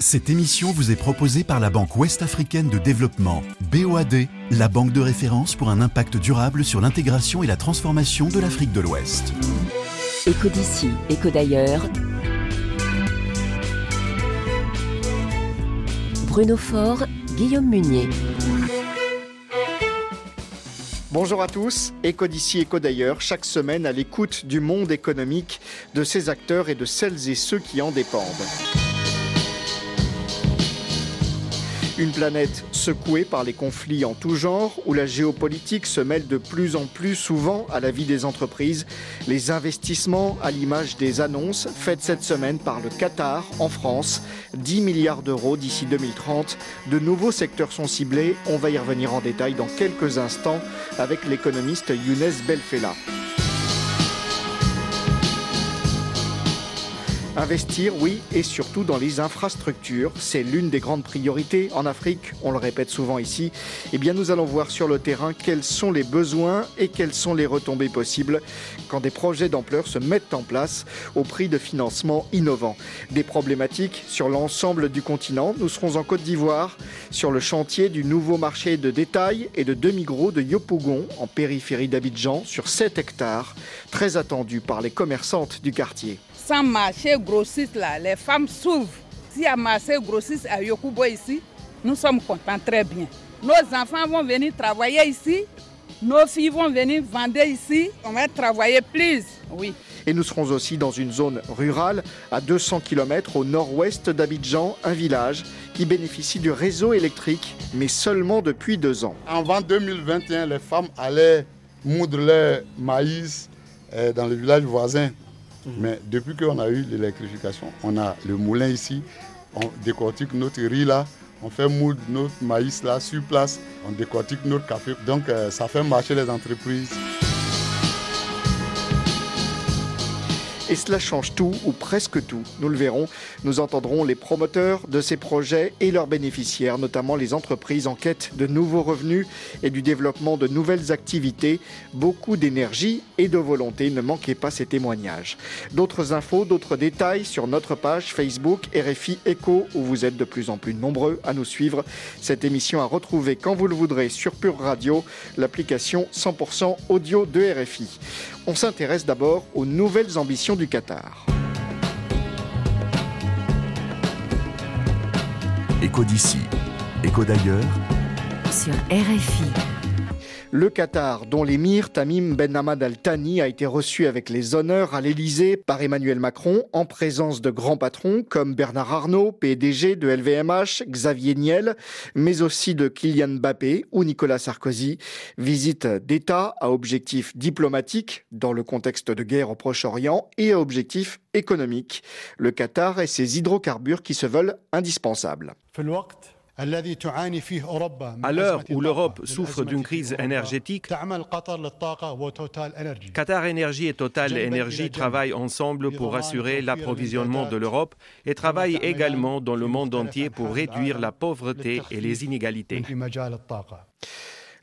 Cette émission vous est proposée par la Banque Ouest-Africaine de Développement, BOAD, la banque de référence pour un impact durable sur l'intégration et la transformation de l'Afrique de l'Ouest. Éco d'ici, éco d'ailleurs. Bruno Faure, Guillaume Munier. Bonjour à tous, Éco d'ici, Éco d'ailleurs, chaque semaine à l'écoute du monde économique, de ses acteurs et de celles et ceux qui en dépendent. Une planète secouée par les conflits en tout genre, où la géopolitique se mêle de plus en plus souvent à la vie des entreprises. Les investissements, à l'image des annonces faites cette semaine par le Qatar en France, 10 milliards d'euros d'ici 2030. De nouveaux secteurs sont ciblés. On va y revenir en détail dans quelques instants avec l'économiste Younes Belfella. Investir, oui, et surtout dans les infrastructures. C'est l'une des grandes priorités en Afrique, on le répète souvent ici. Eh bien, nous allons voir sur le terrain quels sont les besoins et quelles sont les retombées possibles quand des projets d'ampleur se mettent en place au prix de financement innovants. Des problématiques sur l'ensemble du continent. Nous serons en Côte d'Ivoire sur le chantier du nouveau marché de détail et de demi-gros de Yopougon en périphérie d'Abidjan sur 7 hectares, très attendu par les commerçantes du quartier sans marché grossiste là, les femmes s'ouvrent. S'il y a marché grossiste à Yokubo ici, nous sommes contents très bien. Nos enfants vont venir travailler ici, nos filles vont venir vendre ici, on va travailler plus, oui. Et nous serons aussi dans une zone rurale à 200 km au nord-ouest d'Abidjan, un village qui bénéficie du réseau électrique, mais seulement depuis deux ans. Avant 2021, les femmes allaient moudre leur maïs euh, dans le village voisin. Mhm. Mais depuis qu'on a eu l'électrification, on a le moulin ici, on décortique notre riz là, on fait moudre notre maïs là sur place, on décortique notre café. Donc euh, ça fait marcher les entreprises. Et cela change tout, ou presque tout. Nous le verrons. Nous entendrons les promoteurs de ces projets et leurs bénéficiaires, notamment les entreprises en quête de nouveaux revenus et du développement de nouvelles activités. Beaucoup d'énergie et de volonté. Ne manquez pas ces témoignages. D'autres infos, d'autres détails sur notre page Facebook RFI Echo, où vous êtes de plus en plus nombreux à nous suivre. Cette émission à retrouver quand vous le voudrez sur Pure Radio, l'application 100% audio de RFI. On s'intéresse d'abord aux nouvelles ambitions du Qatar. Écho d'ici, écho d'ailleurs. Sur RFI. Le Qatar, dont l'émir Tamim Ben Hamad Al Thani a été reçu avec les honneurs à l'Élysée par Emmanuel Macron en présence de grands patrons comme Bernard Arnault, PDG de LVMH, Xavier Niel, mais aussi de Kylian Mbappé ou Nicolas Sarkozy. Visite d'État à objectif diplomatique dans le contexte de guerre au Proche-Orient et à objectif économique. Le Qatar et ses hydrocarbures qui se veulent indispensables. À l'heure où l'Europe souffre d'une crise énergétique, Qatar Énergie et Total Énergie travaillent ensemble pour assurer l'approvisionnement de l'Europe et travaillent également dans le monde entier pour réduire la pauvreté et les inégalités.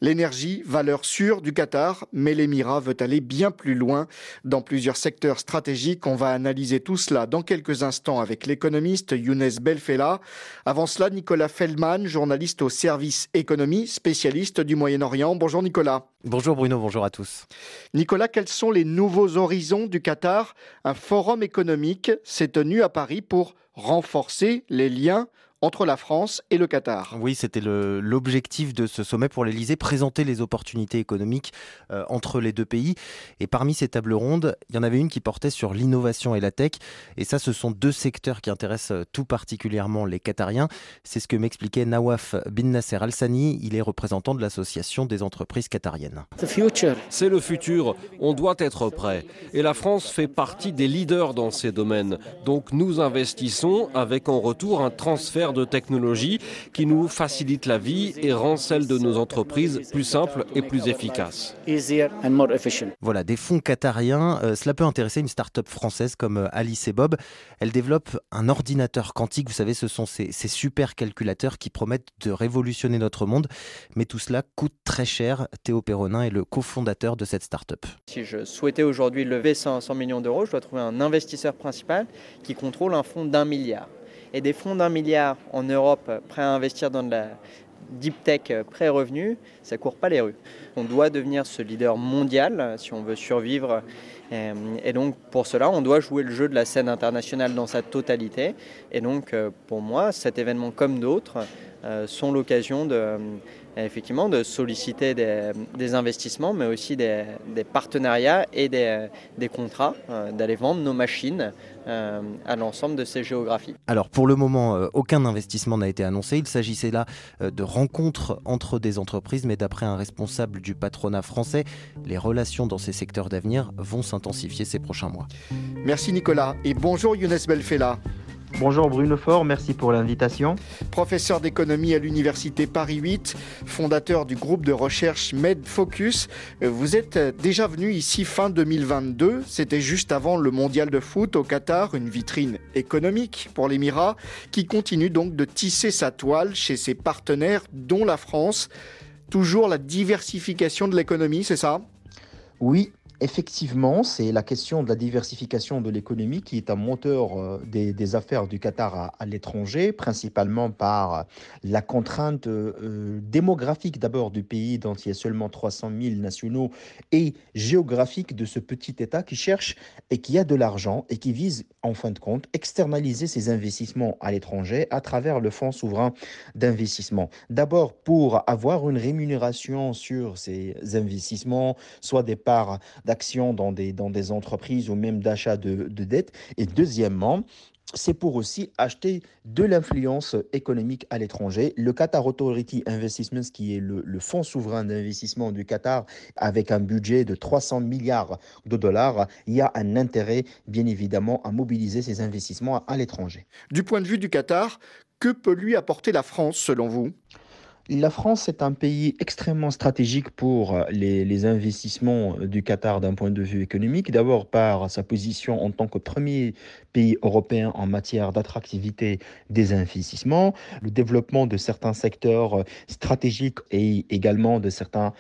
L'énergie, valeur sûre du Qatar, mais l'Émirat veut aller bien plus loin dans plusieurs secteurs stratégiques. On va analyser tout cela dans quelques instants avec l'économiste Younes Belfella. Avant cela, Nicolas Feldman, journaliste au service économie, spécialiste du Moyen-Orient. Bonjour Nicolas. Bonjour Bruno, bonjour à tous. Nicolas, quels sont les nouveaux horizons du Qatar? Un forum économique s'est tenu à Paris pour renforcer les liens entre la France et le Qatar. Oui, c'était l'objectif de ce sommet pour l'Elysée, présenter les opportunités économiques euh, entre les deux pays. Et parmi ces tables rondes, il y en avait une qui portait sur l'innovation et la tech. Et ça, ce sont deux secteurs qui intéressent euh, tout particulièrement les Qatariens. C'est ce que m'expliquait Nawaf Bin Nasser Al-Sani. Il est représentant de l'Association des entreprises qatariennes. C'est le futur. On doit être prêt. Et la France fait partie des leaders dans ces domaines. Donc nous investissons avec en retour un transfert de technologie qui nous facilite la vie et rend celle de nos entreprises plus simple et plus efficace. Voilà, des fonds qatariens, euh, cela peut intéresser une start-up française comme euh, Alice et Bob. Elle développe un ordinateur quantique, vous savez, ce sont ces, ces super calculateurs qui promettent de révolutionner notre monde, mais tout cela coûte très cher. Théo Perronin est le cofondateur de cette start-up. Si je souhaitais aujourd'hui lever 100 millions d'euros, je dois trouver un investisseur principal qui contrôle un fonds d'un milliard. Et des fonds d'un milliard en Europe prêts à investir dans de la deep tech pré-revenu, ça court pas les rues. On doit devenir ce leader mondial si on veut survivre. Et donc pour cela, on doit jouer le jeu de la scène internationale dans sa totalité. Et donc pour moi, cet événement comme d'autres sont l'occasion de effectivement de solliciter des, investissements, mais aussi des, partenariats et des, contrats, euh, d'aller vendre nos machines euh, à l'ensemble de ces géographies. Alors pour le moment, euh, aucun investissement n'a été annoncé. Il s'agissait là de rencontres entre des entreprises, mais d'après un responsable du patronat français, les relations dans ces secteurs d'avenir vont s'intensifier ces prochains mois. Merci Nicolas et bonjour Younes Belfella. Bonjour Bruno Fort, merci pour l'invitation. Professeur d'économie à l'Université Paris 8, fondateur du groupe de recherche MedFocus. Vous êtes déjà venu ici fin 2022, c'était juste avant le mondial de foot au Qatar, une vitrine économique pour l'Émirat, qui continue donc de tisser sa toile chez ses partenaires, dont la France. Toujours la diversification de l'économie, c'est ça? Oui, Effectivement, c'est la question de la diversification de l'économie qui est un moteur euh, des, affaires du Qatar à, l'étranger, principalement par la contrainte euh, démographique d'abord du pays dont il y a seulement 300 000 nationaux et géographique de ce petit État qui cherche et qui a de l'argent et qui vise en fin de compte externaliser ses investissements à l'étranger à travers le fonds souverain d'investissement. D'abord pour avoir une rémunération sur ces investissements, soit des parts des, dans des entreprises ou même d'achat de, de dettes. Et deuxièmement, c'est pour aussi acheter de l'influence économique à l'étranger. Le Qatar Authority Investments, qui est le, le fonds souverain d'investissement du Qatar, avec un budget de 300 milliards de dollars, il y a un intérêt, bien évidemment, à mobiliser ces investissements à l'étranger. Du point de vue du Qatar, que peut lui apporter la France, selon vous? La France est un pays extrêmement stratégique pour euh, les, investissements euh, du Qatar d'un point de vue économique. D'abord par sa position en tant que premier pays européen en matière d'attractivité des investissements, le développement de certains secteurs euh, stratégiques et également de certains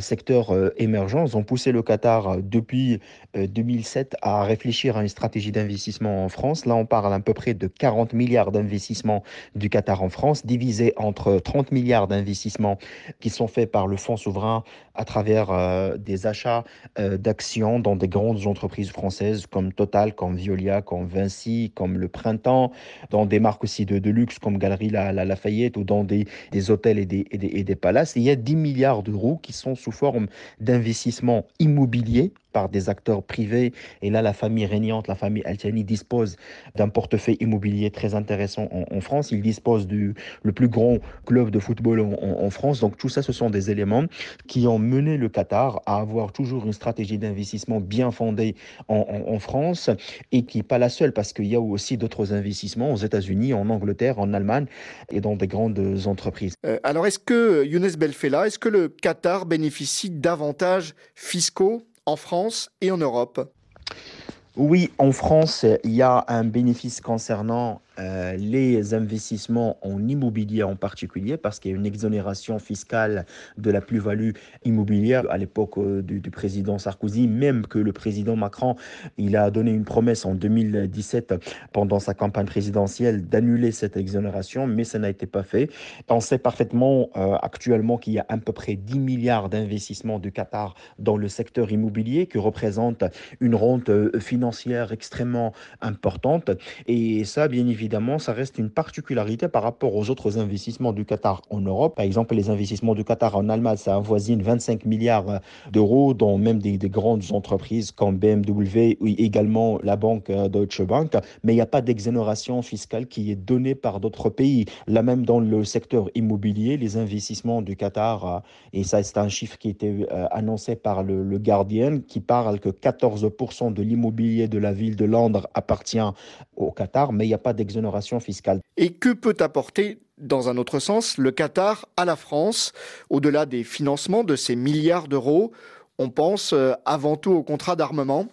secteurs émergents ont poussé le Qatar depuis 2007 à réfléchir à une stratégie d'investissement en France. Là, on parle à peu près de 40 milliards d'investissements du Qatar en France, divisés entre 30 milliards d'investissements qui sont faits par le fonds souverain à travers euh, des achats euh, d'actions dans des grandes entreprises françaises comme Total, comme Violia, comme Vinci, comme Le Printemps, dans des marques aussi de, luxe comme Galerie la, la, Lafayette ou dans des, hôtels et des, palaces. il y a 10 milliards d'euros qui sont sous forme d'investissements immobiliers par des acteurs privés. Et là, la famille régnante, la famille Altiani, dispose d'un portefeuille immobilier très intéressant en, France. Il dispose du le plus grand club de football en, France. Donc tout ça, ce sont des éléments qui ont mené le Qatar à avoir toujours une stratégie d'investissement bien fondée en, France et qui n'est pas la seule parce qu'il y a aussi d'autres investissements aux États-Unis, en Angleterre, en Allemagne et dans des grandes entreprises. Euh, alors est-ce que, Younes Belfella, est-ce que le Qatar bénéficie d'avantages fiscaux en France et en Europe. Oui, en France, il y a un bénéfice concernant euh, les investissements en immobilier en particulier, parce qu'il y a une exonération fiscale de la plus-value immobilière à l'époque euh, du, président Sarkozy, même que le président Macron, il a donné une promesse en 2017 pendant sa campagne présidentielle d'annuler cette exonération, mais ça n'a été pas fait. On sait parfaitement euh, actuellement qu'il y a à peu près 10 milliards d'investissements du Qatar dans le secteur immobilier, qui représente une rente financière extrêmement importante. Et ça, bien évidemment, évidemment, ça reste une particularité par rapport aux autres investissements du Qatar en Europe. Par exemple, les investissements du Qatar en Allemagne, ça avoisine 25 milliards d'euros, dont même des, grandes entreprises comme BMW ou également la banque euh, Deutsche Bank. Mais il n'y a pas d'exonération fiscale qui est donnée par d'autres pays. Là même dans le secteur immobilier, les investissements du Qatar, euh, et ça c'est un chiffre qui était euh, annoncé par le, le Guardian, qui parle que 14% de l'immobilier de la ville de Londres appartient au Qatar, mais il n'y a pas d'exonération Et que peut apporter dans un autre sens, le Qatar à la France, au-delà des financements de ces milliards d'euros On pense euh, avant tout au contrat d'armement?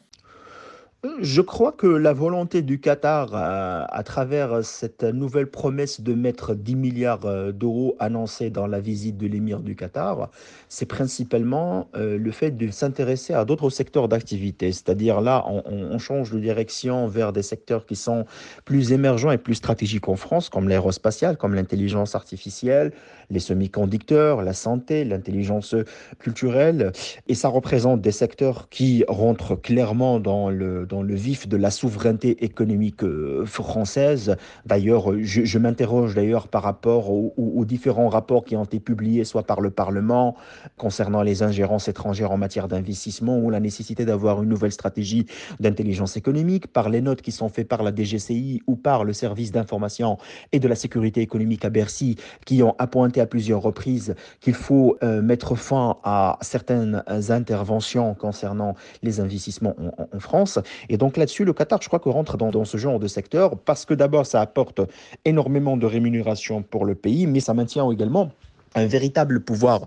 Je crois que la volonté du Qatar, à, à, travers cette nouvelle promesse de mettre 10 milliards euh, d'euros annoncés dans la visite de l'émir du Qatar, c'est principalement euh, le fait de s'intéresser à d'autres secteurs d'activité. C'est-à-dire là, on, on, change de direction vers des secteurs qui sont plus émergents et plus stratégiques en France, comme l'aérospatiale, comme l'intelligence artificielle, les semi-conducteurs, la santé, l'intelligence culturelle. Et ça représente des secteurs qui rentrent clairement dans le, dans le vif de la souveraineté économique euh, française. D'ailleurs, je, m'interroge d'ailleurs par rapport aux, aux, différents rapports qui ont été publiés, soit par le Parlement concernant les ingérences étrangères en matière d'investissement ou la nécessité d'avoir une nouvelle stratégie d'intelligence économique, par les notes qui sont faites par la DGCI ou par le service d'information et de la sécurité économique à Bercy, qui ont appointé à plusieurs reprises qu'il faut euh, mettre fin à certaines interventions concernant les investissements en, en France. Et donc là-dessus, le Qatar, je crois que rentre dans, dans ce genre de secteur parce que d'abord, ça apporte énormément de rémunération pour le pays, mais ça maintient également un véritable pouvoir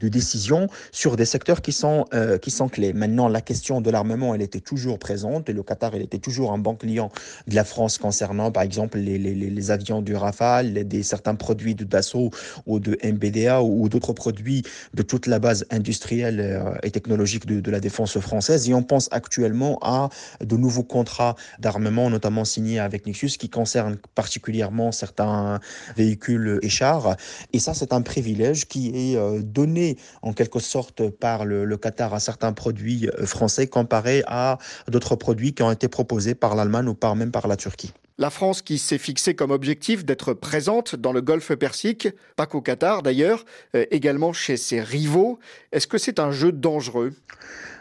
de décision sur des secteurs qui sont, euh, qui sont clés. Maintenant, la question de l'armement, elle était toujours présente et le Qatar, il était toujours un bon client de la France concernant, par exemple, les, les, les avions du Rafale, des, certains produits de Dassault ou de MBDA ou, ou d'autres produits de toute la base industrielle euh, et technologique de, de, la défense française. Et on pense actuellement à de nouveaux contrats d'armement, notamment signés avec Nexus, qui concernent particulièrement certains véhicules et chars. Et ça, c'est un privilège qui est euh, donné en quelque sorte par le, le Qatar à certains produits euh, français comparé à d'autres produits qui ont été proposés par l'Allemagne ou par même par la Turquie. La France qui s'est fixé comme objectif d'être présente dans le golfe Persique, pas qu'au Qatar d'ailleurs, euh, également chez ses rivaux, est-ce que c'est un jeu dangereux?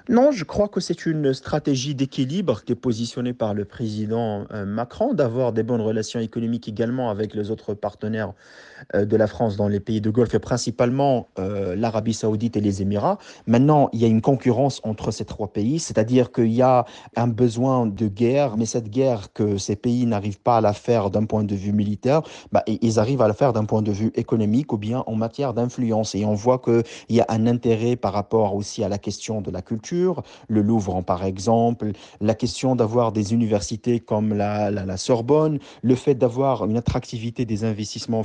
Non, je crois que c'est une stratégie d'équilibre qui est positionnée par le président Macron, d'avoir des bonnes relations économiques également avec les autres partenaires de la France dans les pays de Golfe, principalement euh, l'Arabie saoudite et les Émirats. Maintenant, il y a une concurrence entre ces trois pays, c'est-à-dire qu'il y a un besoin de guerre, mais cette guerre que ces pays n'arrivent pas à la faire d'un point de vue militaire, bah, ils arrivent à la faire d'un point de vue économique ou bien en matière d'influence. Et on voit qu'il y a un intérêt par rapport aussi à la question de la culture, le Louvre par exemple, la question d'avoir des universités comme la, la, Sorbonne, le fait d'avoir une attractivité des investissements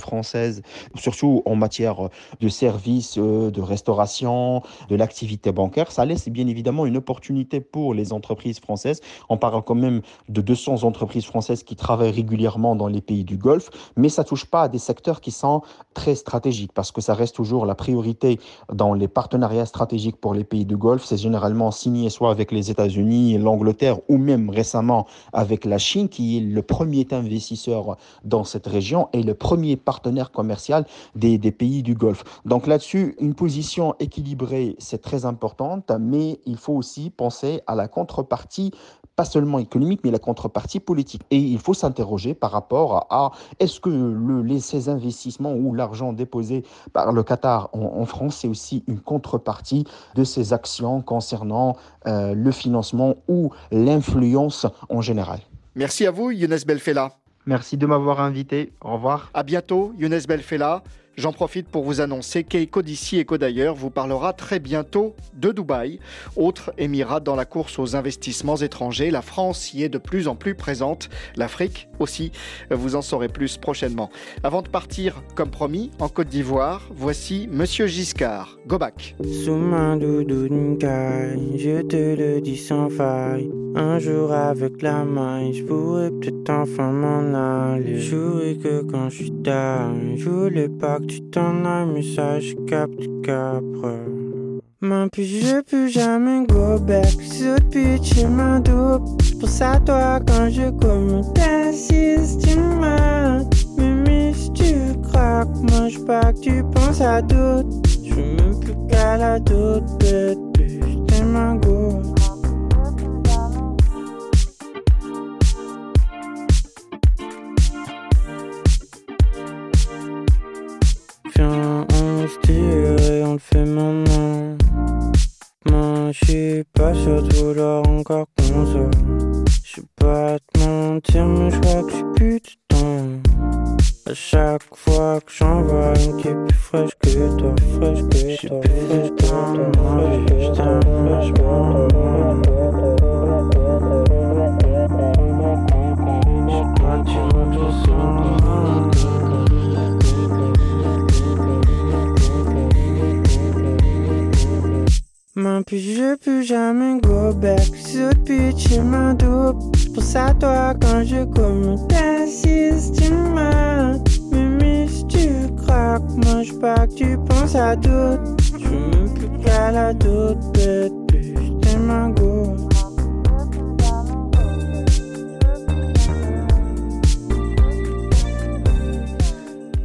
surtout en matière de services, euh, de restauration, de l'activité bancaire, ça laisse bien évidemment une opportunité pour les entreprises françaises. On parle quand même de 200 entreprises françaises qui travaillent régulièrement dans les pays du Golfe, mais ça touche pas à des secteurs qui sont très stratégiques parce que ça reste toujours la priorité dans les partenariats stratégiques pour les pays du Golfe. C'est généralement signé soit avec les États-Unis, l'Angleterre ou même récemment avec la Chine, qui est le premier investisseur dans cette région et le premier partenaire commercial des, pays du Golfe. Donc là-dessus, une position équilibrée, c'est très importante, mais il faut aussi penser à la contrepartie pas seulement économique, mais la contrepartie politique. Et il faut s'interroger par rapport à est-ce que le, les, ces investissements ou l'argent déposé par le Qatar en, en France, c'est aussi une contrepartie de ces actions concernant euh, le financement ou l'influence en général? Merci à vous, Younes Belfella. Merci de m'avoir invité. Au revoir. À bientôt, Younes Belfella. J'en profite pour vous annoncer qu'Eco d'ici, Eco d'ailleurs vous parlera très bientôt de Dubaï. Autre émirat dans la course aux investissements étrangers, la France y est de plus en plus présente, l'Afrique aussi. Vous en saurez plus prochainement. Avant de partir, comme promis, en Côte d'Ivoire, voici Monsieur Giscard. Go back. Sous ma je te le dis sans faille. Un jour avec la je pourrais peut-être enfin m'en aller. Que quand je suis down, je pas tu t'en ailles, mais ça je capte capre. Mais puis je peux jamais go back, ce pitch est ma dope. J'pense à toi quand je commande ta système. Mais si tu craques, mange pas que tu penses à d'autres. Je même plus qu'à la doute, bête, t'es ma go. Viens, chaque fois que j'en vois une qui est plus fraîche que toi, fraîche que toi, fraîche que toi, fraîche que toi, fraîche que toi. Mais puis je peux jamais go back. Ce bitch est ma dope. Pour ça, toi, quand je commets tu m'as. Tu craques, mange pas que tu penses à d'autres? Je plus qu'à la doute, bête, t'es ma go.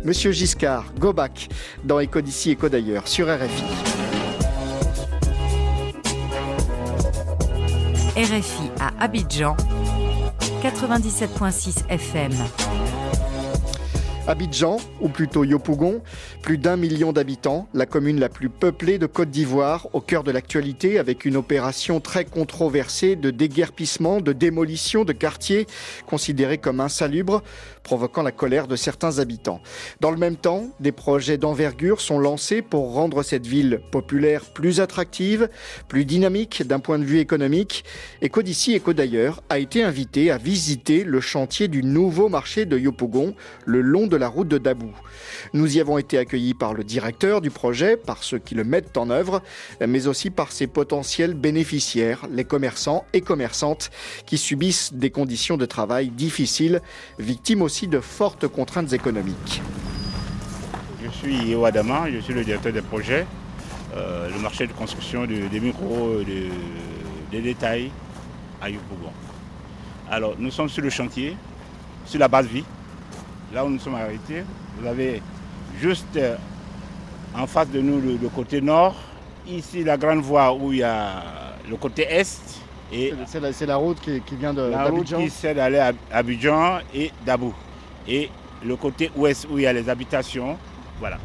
Monsieur Giscard, go back dans Éco d'ici, Éco d'ailleurs, sur RFI. RFI à Abidjan, 97.6 FM. Abidjan, ou plutôt Yopougon, plus d'un million d'habitants, la commune la plus peuplée de Côte d'Ivoire, au cœur de l'actualité avec une opération très controversée de déguerpissement, de démolition de quartiers considérés comme insalubres, provoquant la colère de certains habitants. Dans le même temps, des projets d'envergure sont lancés pour rendre cette ville populaire plus attractive, plus dynamique d'un point de vue économique. Et d'ici et d'ailleurs a été invité à visiter le chantier du nouveau marché de Yopougon, le long de la route de Dabou. Nous y avons été accueillis par le directeur du projet, par ceux qui le mettent en œuvre, mais aussi par ses potentiels bénéficiaires, les commerçants et commerçantes qui subissent des conditions de travail difficiles, victimes aussi de fortes contraintes économiques. Je suis Ewadama, je suis le directeur des projets, euh, le marché de construction des micros, des détails à Yopougon. Alors, nous sommes sur le chantier, sur la base vie, là où nous sommes arrêtés. Vous avez juste euh, en face de nous le, côté nord, ici la grande voie où il y a le côté est. C'est la, route qui, vient de La route qui sert d'aller à Abidjan et Dabou. Et le côté ouest où il y a les habitations. Voilà.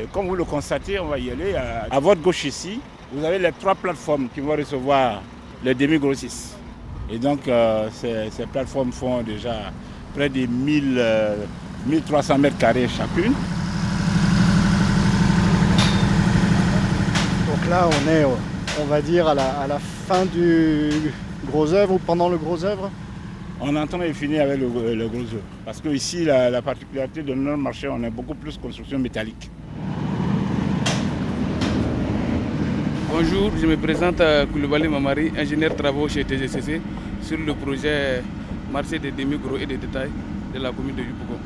Et comme vous le constatez, on va y aller. À, votre gauche ici, vous avez les trois plateformes qui vont recevoir les demi-grossistes. Et donc, euh, ces, plateformes font déjà près de 1000, 1300 mètres carrés chacune. Donc là, on est, on va dire, à la, fin du gros œuvre ou pendant le gros œuvre? On est en train de finir avec le, gros œuvre. Parce que ici, la, particularité de notre marché, on a beaucoup plus de construction métallique. Bonjour, je me présente à Koulibaly Mamari, ingénieur travaux chez TGCC sur le projet marché des demi-gros et des détails de la commune de Yupougon.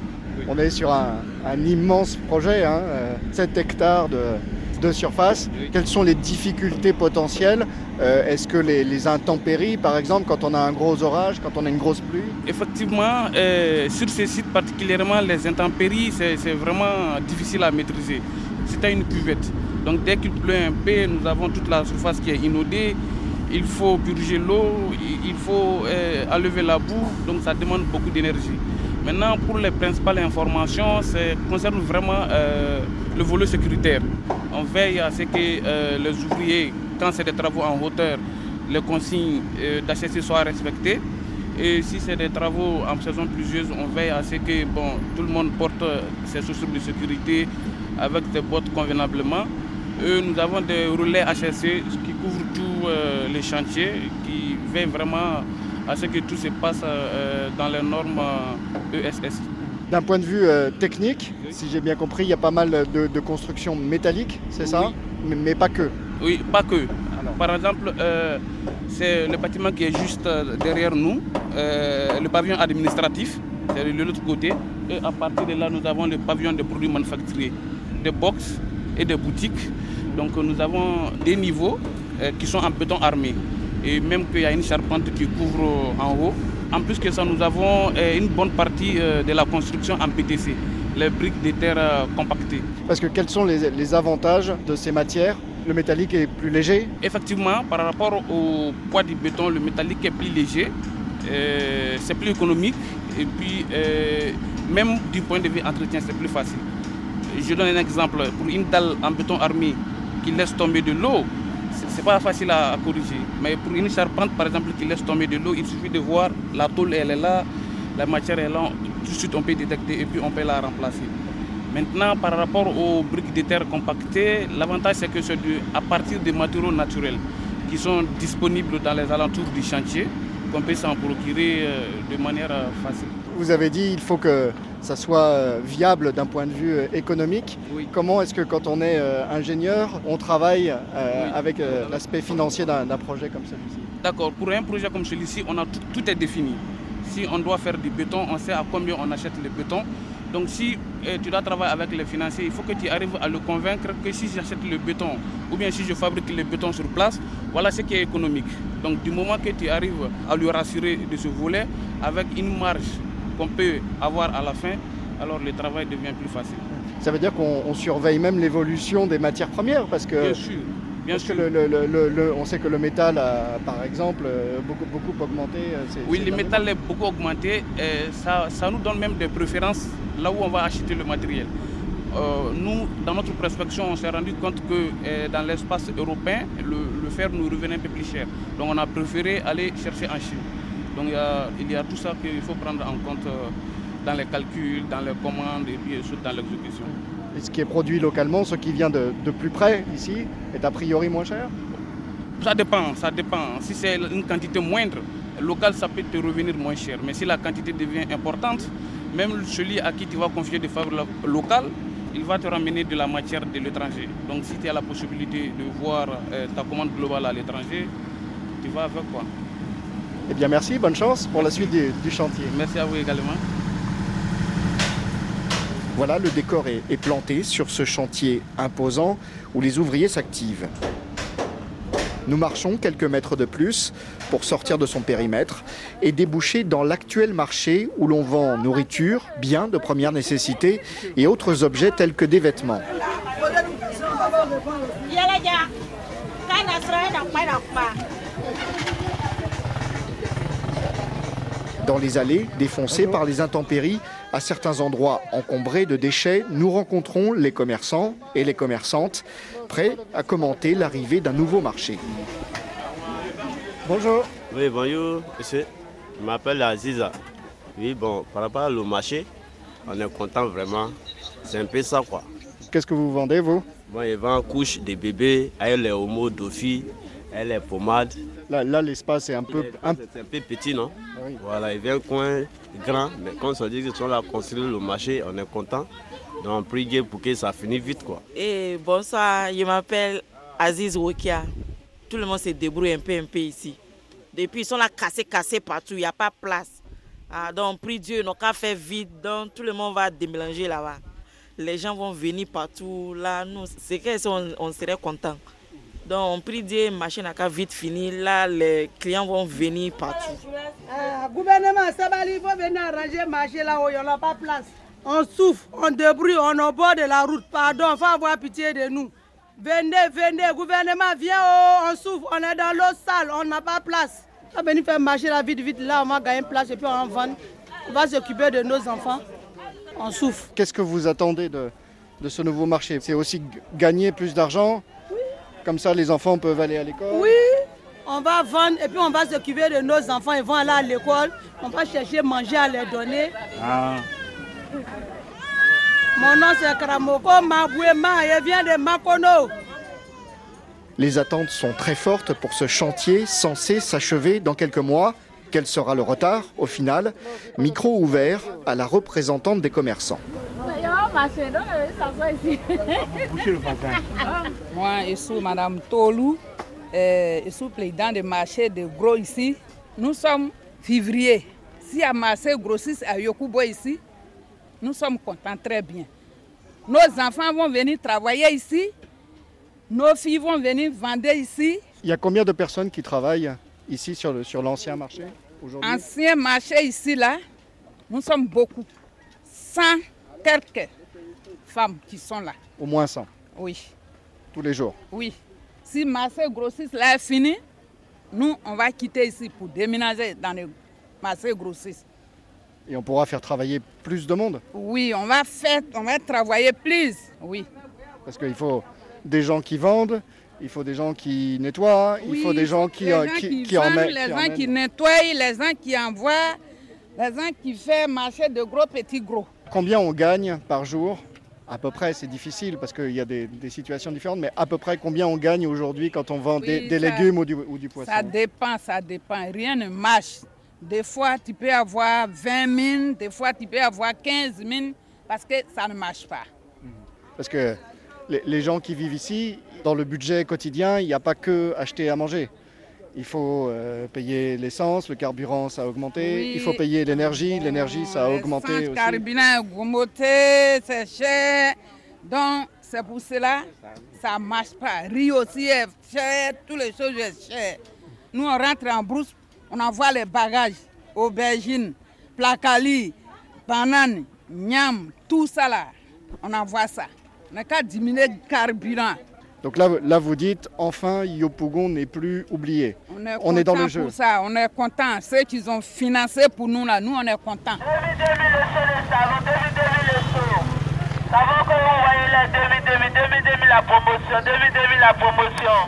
On est sur un, immense projet, 7 hein, hectares de, surface. Quelles sont les difficultés potentielles euh, Est-ce que les, intempéries, par exemple, quand on a un gros orage, quand on a une grosse pluie? Effectivement, euh, sur ces sites particulièrement, les intempéries, c'est vraiment difficile à maîtriser. C'est une cuvette. Donc dès qu'il pleut un peu, nous avons toute la surface qui est inondée. Il faut purger l'eau, il faut euh, enlever la boue, donc ça demande beaucoup d'énergie. Maintenant, pour les principales informations, ça concerne vraiment euh, le volet sécuritaire. On veille à ce que euh, les ouvriers, quand c'est des travaux en hauteur, les consignes euh, d'HSC soient respectées. Et si c'est des travaux en saison pluvieuse, on veille à ce que bon, tout le monde porte ses chaussures de sécurité avec des bottes convenablement. nous avons des relais HSC qui couvrent tous les chantiers, qui veillent vraiment à ce que tout se passe euh, dans les normes ESS. Euh, e D'un point de vue euh, technique, si j'ai bien compris, il y a pas mal de, constructions métalliques, c'est ça mais, pas que Oui, pas que. Par exemple, c'est le bâtiment qui est juste derrière nous, le pavillon administratif, c'est de l'autre côté. Et à partir de là, nous avons le pavillon de produits manufacturiers, des box et des boutiques. Donc nous avons des niveaux qui sont en béton armé et même qu'il y a une charpente qui couvre en haut. En plus que ça, nous avons euh, une bonne partie euh, de la construction en PTC, les briques de terre euh, compactées. Parce que quels sont les, avantages de ces matières? Le métallique est plus léger? Effectivement, par rapport au poids du béton, le métallique est plus léger, c'est plus économique et puis même du point de vue entretien, c'est plus facile. Je donne un exemple. Pour une dalle en béton armé qui laisse tomber de l'eau, c'est pas facile à, corriger. Mais pour une charpente, par exemple, qui laisse tomber de l'eau, il suffit de voir la tôle, elle est là, la matière est là, tout de suite on peut détecter et puis on peut la remplacer. Maintenant, par rapport aux briques de terre compactées, l'avantage c'est que c'est à partir des matériaux naturels qui sont disponibles dans les alentours du chantier qu'on peut s'en procurer euh, de manière euh, facile. Vous avez dit il faut que ça soit euh, viable d'un point de vue euh, économique. Comment est-ce que quand on est euh, ingénieur, on travaille avec l'aspect financier d'un projet comme celui-ci? D'accord, pour un projet comme celui-ci, on a tout, tout, est défini. Si on doit faire du béton, on sait à combien on achète le béton. Donc si tu dois travailler avec les financiers, il faut que tu arrives à le convaincre que si j'achète le béton ou bien si je fabrique le béton sur place, voilà ce qui est économique. Donc du moment que tu arrives à lui rassurer de ce volet avec une marge qu'on peut avoir à la fin, alors le travail devient plus facile. Ça veut dire qu'on surveille même l'évolution des matières premières parce que. Bien sûr. Bien sûr. le, on sait que le métal a, par exemple, euh, beaucoup, beaucoup augmenté. Euh, oui, le métal est beaucoup augmenté. Et ça, ça nous donne même des préférences là où on va acheter le matériel. Euh, nous, dans notre prospection, on s'est rendu compte que dans l'espace européen, le, fer nous revenait un peu plus cher. Donc on a préféré aller chercher en Chine. Donc il y a, tout ça qu'il faut prendre en compte euh, dans les calculs, dans les commandes et puis dans l'exécution. Et ce qui est produit localement, ce qui vient de, plus près ici, est a priori moins cher? Ça dépend, ça dépend. Si c'est une quantité moindre, local, ça peut te revenir moins cher. Mais si la quantité devient importante, même celui à qui tu vas confier des favoris locales, il va te ramener de la matière de l'étranger. Donc si tu as la possibilité de voir euh, ta commande globale à l'étranger, tu vas avec quoi. Eh bien, merci, bonne chance pour la suite du, chantier. Merci à vous également. Voilà, le décor est, est planté sur ce chantier imposant où les ouvriers s'activent. Nous marchons quelques mètres de plus pour sortir de son périmètre et déboucher dans l'actuel marché où l'on vend nourriture, biens de première nécessité et autres objets tels que des vêtements. Dans les allées, défoncées par les intempéries, à certains endroits encombrés de déchets, nous rencontrons les commerçants et les commerçantes prêts à commenter l'arrivée d'un nouveau marché. Bonjour. Oui, bonjour, monsieur. Je m'appelle Aziza. Oui, bon, par rapport au marché, on est content vraiment. C'est un peu ça, quoi. Qu'est-ce que vous vendez, vous? Bon, ils vendent couches des bébés, elle les homo, dofi, elle les pommades. Là, l'espace est un peu... Un... C'est un peu petit, non ah Voilà, il vient un coin grand, mais quand on dit qu'ils sont là à construire le marché, on est content. Donc, on prie pour que ça finisse vite, quoi. Et bonsoir, je m'appelle Aziz Wokia. Tout le monde se débrouille un peu, un peu ici. Depuis, ils sont là cassés, cassés partout, il n'y a pas de place. Ah, donc, on prie Dieu, nos cas fait vide, donc tout le monde va démélanger là-bas. Les gens vont venir partout. Là, nous, c'est qu'on on serait contents. Donc, on prie Dieu, machine a vite fini. Là, les clients vont venir partout. Ah, gouvernement, Sabali, il faut venir arranger le marché là où il n'y a pas de place. On souffre, on débrouille, on est au bord de la route. Pardon, il faut avoir pitié de nous. Venez, venez, gouvernement, viens, oh, on souffre, on est dans l'eau sale, on n'a pas de place. On va venir faire marcher la vite, vite, là, on va gagner place et puis on va vendre. On va s'occuper de nos enfants. On souffre. Qu'est-ce que vous attendez de, de ce nouveau marché? C'est aussi gagner plus d'argent comme ça, les enfants peuvent aller à l'école Oui, on va vendre et puis on va s'occuper de nos enfants. Ils vont aller à l'école. On va chercher manger à leur donner. Ah. Mon nom c'est Kramoko Mabouema et vient de Makono. Les attentes sont très fortes pour ce chantier censé s'achever dans quelques mois. Quel sera le retard au final? Micro ouvert à la représentante des commerçants. Moi, je suis Madame Tolou, euh, je suis président du marché de gros ici. Nous sommes février. Si a marché grossiste à Yokubo ici, nous sommes contents très bien. Nos enfants vont venir travailler ici, nos filles vont venir vendre ici. Il y a combien de personnes qui travaillent ici sur l'ancien sur marché aujourd'hui? Ancien marché ici, là, nous sommes beaucoup. 100 quelques femmes qui sont là. Au moins 100 Oui. Tous les jours Oui. Si marché grossiste là est fini, nous, on va quitter ici pour déménager dans le marché grossiste. Et on pourra faire travailler plus de monde? Oui, on va, faire, on va travailler plus, oui. Parce qu'il faut des gens qui vendent, il faut des gens qui nettoient, il faut des gens qui, euh, qui, qui, vendent, Les gens qui nettoient, les gens qui envoient, les gens qui font marcher de gros petits gros. Combien on gagne par jour? À peu près, c'est difficile parce qu'il y a des, situations différentes, mais à peu près combien on gagne aujourd'hui quand on vend des, légumes ou du, ou du, poisson? Ça dépend, ça dépend. Rien ne marche. Des fois, tu peux avoir 20 000, des fois, tu peux avoir 15 000, parce que ça ne marche pas. Parce que les, les gens qui vivent ici, dans le budget quotidien, il n'y a pas que acheter à manger. Il faut euh, payer l'essence, le carburant, ça a augmenté. Oui. Il faut payer l'énergie, l'énergie, ça a augmenté aussi. carburant augmenté, c'est cher. Donc, c'est pour cela ça ne marche pas. Riz aussi est cher, toutes les choses sont chères. Nous, on rentre en brousse, on envoie les bagages, aubergines, placali, bananes, niam, tout ça là. On envoie ça. On n'a qu'à diminuer le carburant. Donc là, là, vous dites, enfin, Yopougon n'est plus oublié. On est, On est dans le content jeu. pour ça, on est content. Ceux qui ont financé pour nous là, nous on est contents.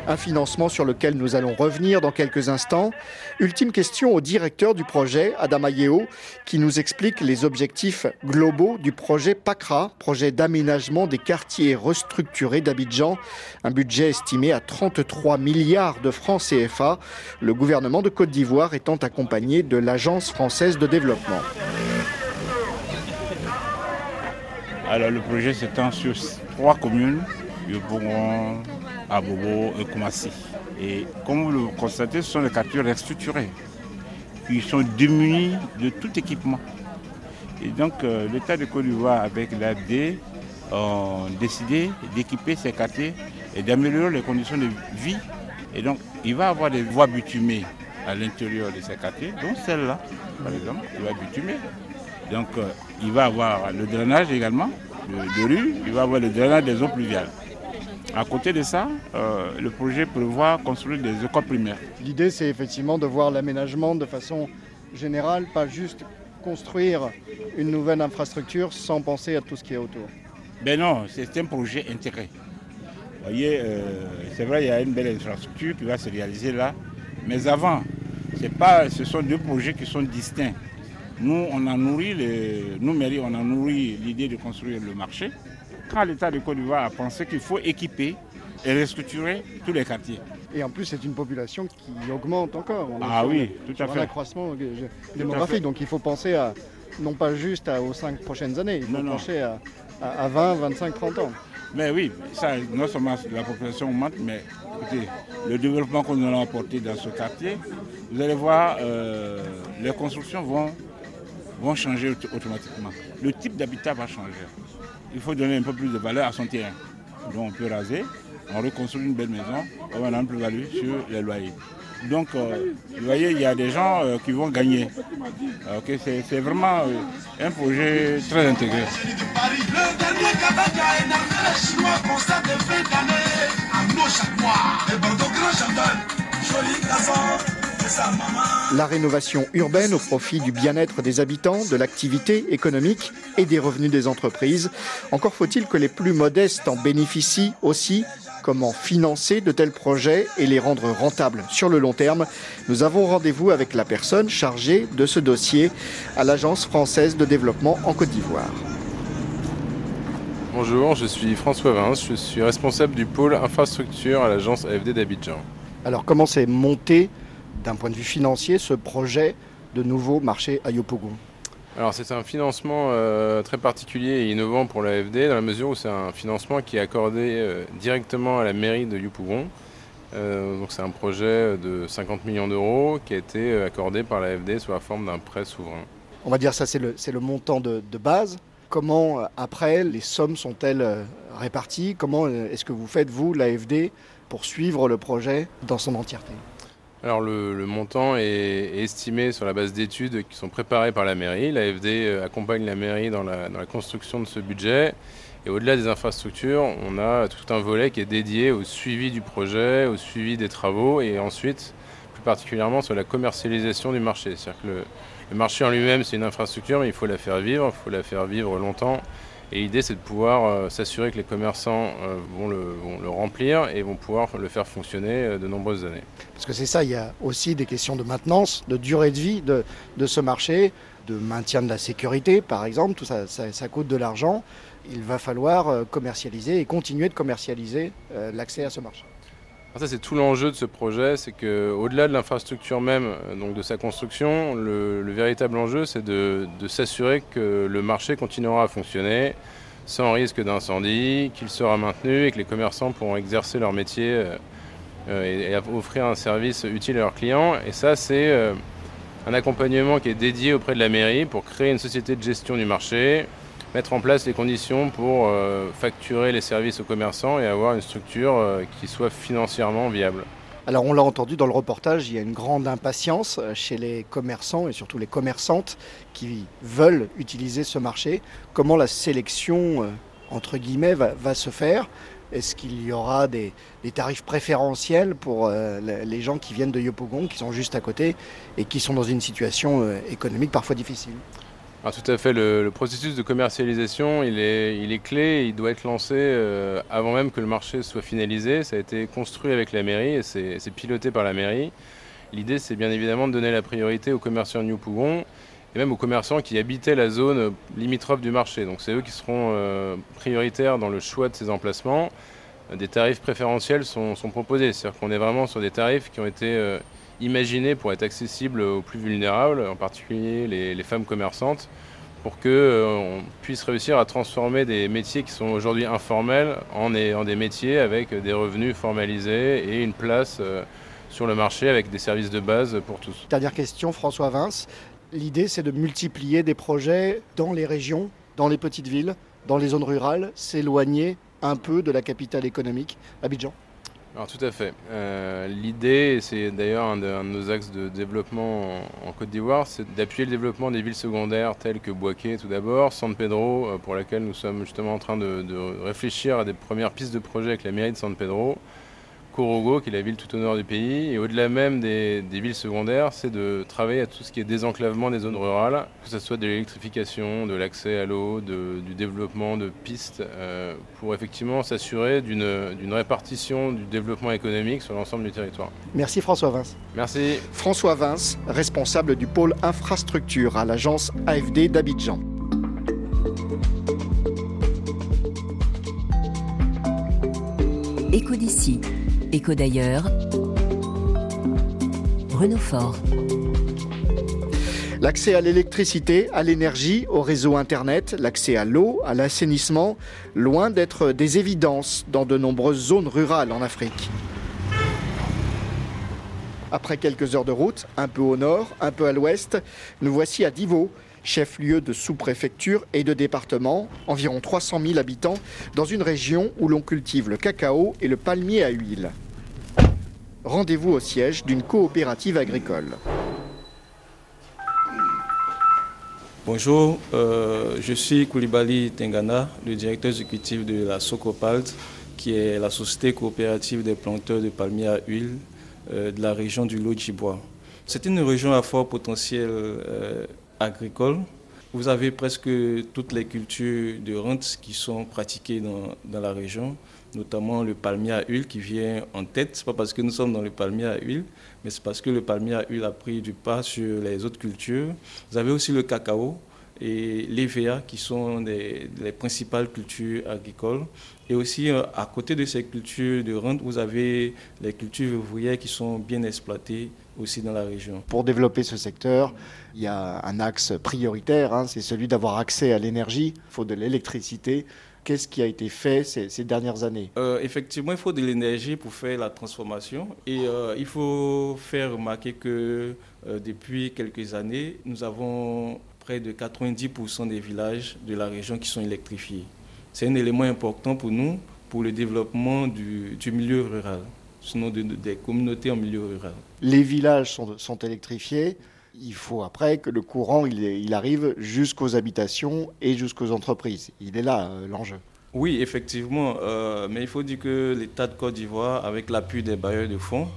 Un financement sur lequel nous allons revenir dans quelques instants. Ultime question au directeur du projet, Adama Yeo, qui nous explique les objectifs globaux du projet PACRA, projet d'aménagement des quartiers restructurés d'Abidjan. Un budget estimé à 33 milliards de francs CFA. Le gouvernement de Côte d'Ivoire étant accompagné de l'Agence française de développement. Alors le projet s'étend sur trois communes, Yopougon, Abobo et Koumassi. Et comme vous le constatez, ce sont des quartiers restructurés. Ils sont démunis de tout équipement. Et donc euh, l'État de Côte d'Ivoire avec l'AD ont décidé d'équiper ces quartiers et d'améliorer les conditions de vie. Et donc il va y avoir des voies bitumées à l'intérieur de ces quartiers, dont celle-là, par exemple, qui va bitumer. Donc euh, il va avoir le drainage également de, de rue, il va avoir le drainage des eaux pluviales. À côté de ça, euh, le projet prévoit construire des écoles primaires. L'idée, c'est effectivement de voir l'aménagement de façon générale, pas juste construire une nouvelle infrastructure sans penser à tout ce qui est autour. Ben non, c'est un projet intégré. Vous voyez, euh, c'est vrai, il y a une belle infrastructure qui va se réaliser là. Mais avant, pas, ce sont deux projets qui sont distincts. Nous, on a nourri, les, nous, mairie, on a nourri l'idée de construire le marché. Quand l'État de Côte d'Ivoire a pensé qu'il faut équiper et restructurer tous les quartiers. Et en plus, c'est une population qui augmente encore. On Ah oui, tout à fait. Un accroissement démographique. Donc il faut penser à, non pas juste à- aux cinq prochaines années, il faut Non, penser à, à- à 20, 25, 30 ans. Mais oui, ça, non seulement la population augmente, mais écoutez, le développement nous allons apporter dans ce quartier, vous allez voir, euh, les constructions vont, vont changer auto- automatiquement. Le type d'habitat va changer. Il faut donner un peu plus de valeur à son terrain. Donc on peut raser, on reconstruit une belle maison, on va une plus-value sur les loyers. Donc, euh, vous voyez, il y a des gens euh, qui vont gagner. Euh, c'est vraiment un projet très intégré. Le La rénovation urbaine au profit du bien-être des habitants, de l'activité économique et des revenus des entreprises. Encore faut-il que les plus modestes en bénéficient aussi. Comment financer de tels projets et les rendre rentables sur le long terme? Nous avons rendez-vous avec la personne chargée de ce dossier à l'Agence française de développement en Côte d'Ivoire. Bonjour, je suis François Vince, je suis responsable du pôle infrastructure à l'agence AFD d'Abidjan. Alors comment s'est monté d'un point de vue financier ce projet de nouveau marché à Yopougon Alors c'est un financement euh, très particulier et innovant pour l'AFD dans la mesure où c'est un financement qui est accordé euh, directement à la mairie de Yopougon. Euh, donc c'est un projet de 50 millions d'euros qui a été accordé par l'AFD sous la forme d'un prêt souverain. On va dire ça, c'est le, montant de, de base. Comment, après, les sommes sont-elles réparties? Comment est-ce que vous faites, vous, l'AFD, pour suivre le projet dans son entièreté? Alors le, montant est, est estimé sur la base d'études qui sont préparées par la mairie. L'AFD euh, accompagne la mairie dans la, construction de ce budget. Et au-delà des infrastructures, on a tout un volet qui est dédié au suivi du projet, au suivi des travaux et ensuite plus particulièrement sur la commercialisation du marché. C'est-à-dire que le marché en lui-même c'est une infrastructure mais il faut la faire vivre, il faut la faire vivre longtemps. Et l'idée c'est de pouvoir euh, s'assurer que les commerçants euh, vont, le, remplir et vont pouvoir le faire fonctionner euh, de nombreuses années. Parce que c'est ça, il y a aussi des questions de maintenance, de durée de vie de, ce marché, de maintien de la sécurité, par exemple. Tout ça, ça, coûte de l'argent. Il va falloir commercialiser et continuer de commercialiser l'accès à ce marché. Ça c'est tout l'enjeu de ce projet, c'est qu'au-delà de l'infrastructure même, euh, donc de sa construction, le, véritable enjeu c'est de, s'assurer que le marché continuera à fonctionner sans risque d'incendie, qu'il sera maintenu et que les commerçants pourront exercer leur métier euh, euh, et, offrir un service utile à leurs clients. Et ça c'est un accompagnement qui est dédié auprès de la mairie pour créer une société de gestion du marché, mettre en place les conditions pour euh, facturer les services aux commerçants et avoir une structure euh, qui soit financièrement viable. Alors on l'a entendu dans le reportage, il y a une grande impatience euh, chez les commerçants et surtout les commerçantes qui veulent utiliser ce marché. Comment la sélection, entre guillemets, va, se faire? Est-ce qu'il y aura des, tarifs préférentiels pour les gens qui viennent de Yopougon, qui sont juste à côté et qui sont dans une situation économique parfois difficile? Ah, tout à fait, le, processus de commercialisation, il est, clé, il doit être lancé euh, avant même que le marché soit finalisé. Ça a été construit avec la mairie et c'est piloté par la mairie. L'idée, c'est bien évidemment de donner la priorité aux commerçants New Pougon et même aux commerçants qui habitaient la zone limitrophe du marché. Donc c'est eux qui seront euh, prioritaires dans le choix de ces emplacements. Des tarifs préférentiels sont, proposés, c'est-à-dire qu'on est vraiment sur des tarifs qui ont été... Euh, imaginé pour être accessible aux plus vulnérables, en particulier les, femmes commerçantes, pour qu'on euh, puisse réussir à transformer des métiers qui sont aujourd'hui informels en des, métiers avec des revenus formalisés et une place euh, sur le marché avec des services de base pour tous. Dernière question, François Vince. L'idée, c'est de multiplier des projets dans les régions, dans les petites villes, dans les zones rurales, s'éloigner un peu de la capitale économique, Abidjan alors tout à fait. Euh, l'idée, c'est d'ailleurs un, de nos axes de développement en, Côte d'Ivoire, c'est d'appuyer le développement des villes secondaires telles que Boaké tout d'abord, San Pedro, euh, pour laquelle nous sommes justement en train de, de, réfléchir à des premières pistes de projet avec la mairie de San Pedro, Korogo, qui est la ville tout au nord du pays. Et au-delà même des, villes secondaires, c'est de travailler à tout ce qui est désenclavement des zones rurales, que ce soit de l'électrification, de l'accès à l'eau, du développement de pistes, euh, pour effectivement s'assurer d'une répartition du développement économique sur l'ensemble du territoire. Merci François Vince. Merci. François Vince, responsable du pôle infrastructure à l'agence AFD d'Abidjan. Éco d'ici Écho d'ailleurs. Renault Fort. L'accès à l'électricité, à l'énergie, au réseau Internet, l'accès à l'eau, à l'assainissement, loin d'être des évidences dans de nombreuses zones rurales en Afrique. Après quelques heures de route, un peu au nord, un peu à l'ouest, nous voici à Divo, chef-lieu de sous-préfecture et de département, environ 300 000 habitants, dans une région où l'on cultive le cacao et le palmier à huile. Rendez-vous au siège d'une coopérative agricole. Bonjour, euh, je suis Koulibaly Tengana, le directeur exécutif de la Socopalt, qui est la société coopérative des planteurs de palmiers à huile euh, de la région du Lodjibois. C'est une région à fort potentiel euh, agricole. Vous avez presque toutes les cultures de rente qui sont pratiquées dans, dans la région, notamment le palmier à huile qui vient en tête. Ce pas parce que nous sommes dans le palmier à huile, mais c'est parce que le palmier à huile a pris du pas sur les autres cultures. Vous avez aussi le cacao et l'EVA qui sont les principales cultures agricoles. Et aussi, euh, à côté de ces cultures de rente, vous avez les cultures ouvrières qui sont bien exploitées aussi dans la région. Pour développer ce secteur, il y a un axe prioritaire, hein, c'est celui d'avoir accès à l'énergie. Il faut de l'électricité. Qu'est-ce qui a été fait ces, dernières années? Euh, Effectivement, il faut de l'énergie pour faire la transformation. Et euh, il faut faire remarquer que depuis quelques années, nous avons près de 90% des villages de la région qui sont électrifiés. C'est un élément important pour nous, pour le développement du, milieu rural, sinon des communautés en milieu rural. Les villages sont, électrifiés. Il faut après que le courant il, arrive jusqu'aux habitations et jusqu'aux entreprises. Il est là euh, l'enjeu. Oui, effectivement. Euh, mais il faut dire que l'État de Côte d'Ivoire, avec l'appui des bailleurs de fonds,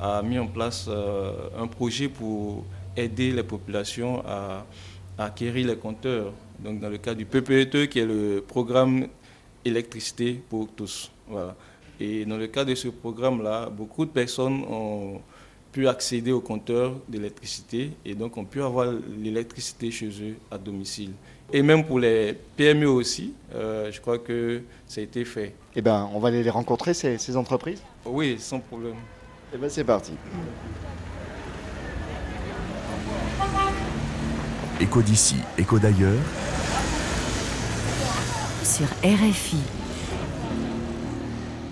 a mis en place euh, un projet pour aider les populations à acquérir les compteurs. Donc dans le cas du PPE, qui est le programme électricité pour tous. Voilà. Et dans le cas de ce programme-là, beaucoup de personnes ont pu accéder aux compteurs d'électricité et donc ont pu avoir l'électricité chez eux à domicile. Et même pour les PME aussi, euh, je crois que ça a été fait. Eh bien, on va aller les rencontrer, ces, ces entreprises? Oui, sans problème. Eh bien, c'est parti. Éco d'ici, éco d'ailleurs. Sur RFI.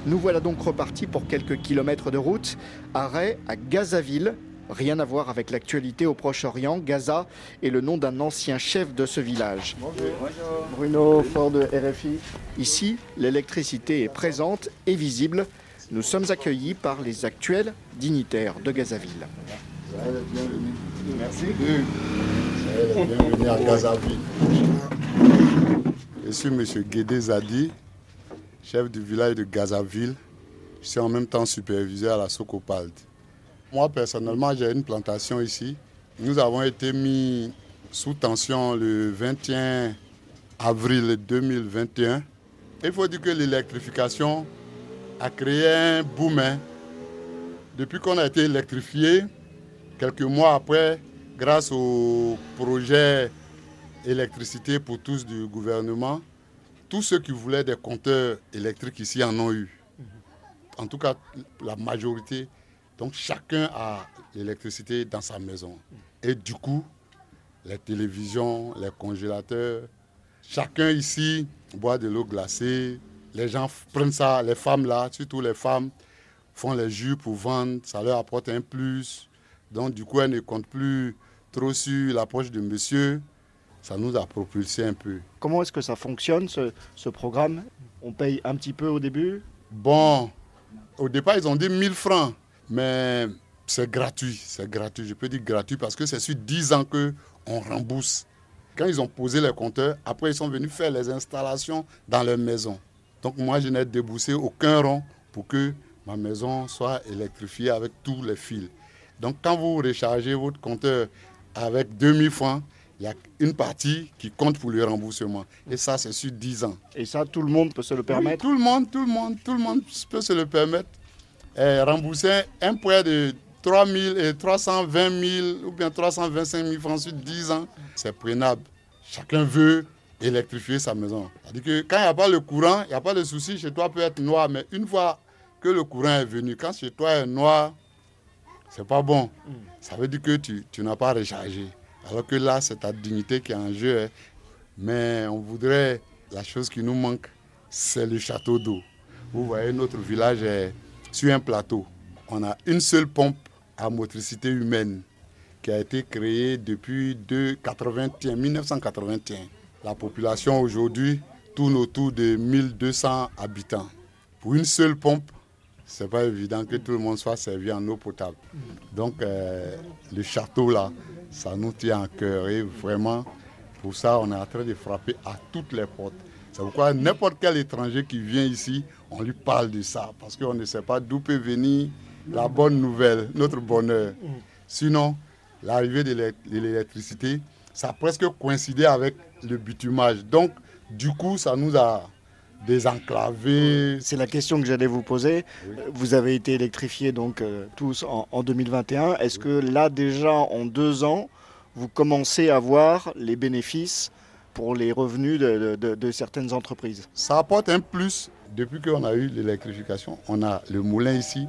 Nous voilà donc repartis pour quelques kilomètres de route. Arrêt à Gazaville. Rien à voir avec l'actualité au Proche-Orient. Gaza est le nom d'un ancien chef de ce village. Bruno Fort de RFI. Ici, l'électricité est présente et visible. Nous sommes accueillis par les actuels dignitaires de Gazaville. Merci. Bienvenue à Gazaville. Je suis M. Guédé Zadi, chef du village de Gazaville. Je suis en même temps superviseur à la Socopald. Moi, personnellement, j'ai une plantation ici. Nous avons été mis sous tension le 21 avril 2021. Il faut dire que l'électrification a créé un boom. hein. Depuis qu'on a été électrifié, quelques mois après, grâce au projet électricité pour tous du gouvernement, tous ceux qui voulaient des compteurs électriques ici en ont eu. En tout cas, la majorité. Donc chacun a l'électricité dans sa maison. Et du coup, les télévisions, les congélateurs, chacun ici boit de l'eau glacée. Les gens prennent ça, les femmes là, surtout les femmes, font les jus pour vendre, ça leur apporte un plus. Donc du coup, elles ne comptent plus trop sur la poche de monsieur. Ça nous a propulsé un peu. Comment est-ce que ça fonctionne, ce, ce programme? On paye un petit peu au début? Bon, au départ, ils ont dit 1000 francs, mais c'est gratuit. C'est gratuit. Je peux dire gratuit parce que c'est sur 10 ans qu'on rembourse. Quand ils ont posé les compteurs, après, ils sont venus faire les installations dans leur maison. Donc, moi, je n'ai déboursé aucun rond pour que ma maison soit électrifiée avec tous les fils. Donc, quand vous rechargez votre compteur avec 2000 francs, il y a une partie qui compte pour le remboursement. Et ça, c'est sur 10 ans. Et ça, tout le monde peut se le permettre Oui, Tout le monde, tout le monde, tout le monde peut se le permettre. Et rembourser un prêt de 3 000 et 320 000 ou bien 325 000 francs sur 10 ans, c'est prenable. Chacun veut électrifier sa maison. C'est-à-dire que quand il n'y a pas le courant, il n'y a pas de souci, chez toi peut être noir, mais une fois que le courant est venu, quand chez toi est noir, c'est pas bon. Ça veut dire que tu, tu n'as pas rechargé. Alors que là, c'est ta dignité qui est en jeu. hein. Mais on voudrait, la chose qui nous manque, c'est le château d'eau. Vous voyez, notre village est sur un plateau. On a une seule pompe à motricité humaine qui a été créée depuis de 81, 1981. La population aujourd'hui tourne autour de 1200 habitants. Pour une seule pompe, c'est pas évident que tout le monde soit servi en eau potable. Donc, euh, le château là, ça nous tient à cœur et vraiment, pour ça, on est en train de frapper à toutes les portes. C'est pourquoi n'importe quel étranger qui vient ici, on lui parle de ça, parce qu'on ne sait pas d'où peut venir la bonne nouvelle, notre bonheur. Sinon, l'arrivée de l'é- de l'électricité, ça a presque coïncidé avec le bitumage. Donc, du coup, ça nous a désenclavés. C'est la question que j'allais vous poser. Vous avez été électrifiés donc euh, tous en, en 2021. Est-ce que là déjà en deux ans, vous commencez à voir les bénéfices pour les revenus de- de certaines entreprises? Ça apporte un plus depuis qu'on a eu l'électrification. On a le moulin ici,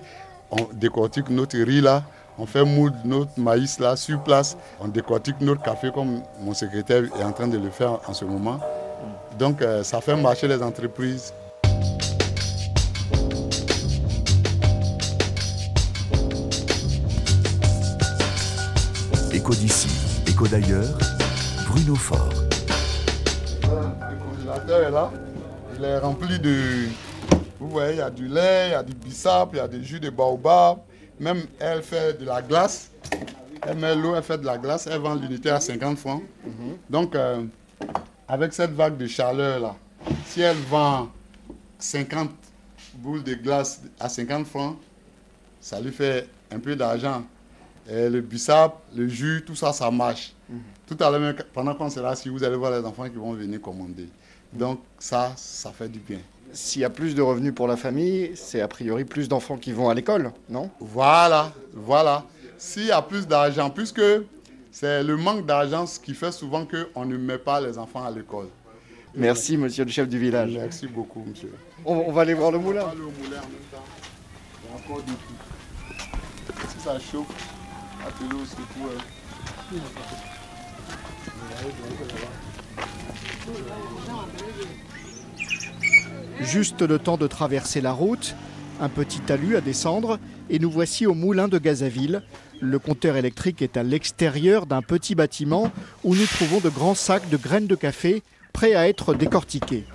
on décortique notre riz là, on fait moudre notre maïs là sur place, on décortique notre café comme mon secrétaire est en train de le faire en ce moment. Donc euh, ça fait marcher les entreprises. Éco d'ici, éco d'ailleurs. Bruno Fort. Le congélateur est là, il est rempli de... Vous voyez, il y a du lait, il y a du bissap, il y a du jus de baobab. Même elle fait de la glace. Elle met l'eau, elle fait de la glace, elle vend l'unité à 50 francs. Donc, euh, avec cette vague de chaleur là, si elle vend 50 boules de glace à 50 francs, ça lui fait un peu d'argent. Le bissap, le jus, tout ça, ça marche. Tout à l'heure, pendant qu'on sera assis, vous allez voir les enfants qui vont venir commander. Donc ça, ça fait du bien. S'il y a plus de revenus pour la famille, c'est a priori plus d'enfants qui vont à l'école, non? Voilà, voilà. S'il y a plus d'argent, puisque C'est le manque d'argent qui fait souvent qu'on ne met pas les enfants à l'école. Merci, monsieur le chef du village. Merci beaucoup, monsieur. On, on va aller voir le moulin. On va aller au moulin en même temps. Il y a encore du tout. Si ça chauffe, appelez-le euh. Juste le temps de traverser la route, un petit talus à descendre, et nous voici au moulin de Gazaville. Le compteur électrique est à l'extérieur d'un petit bâtiment où nous trouvons de grands sacs de graines de café prêts à être décortiqués.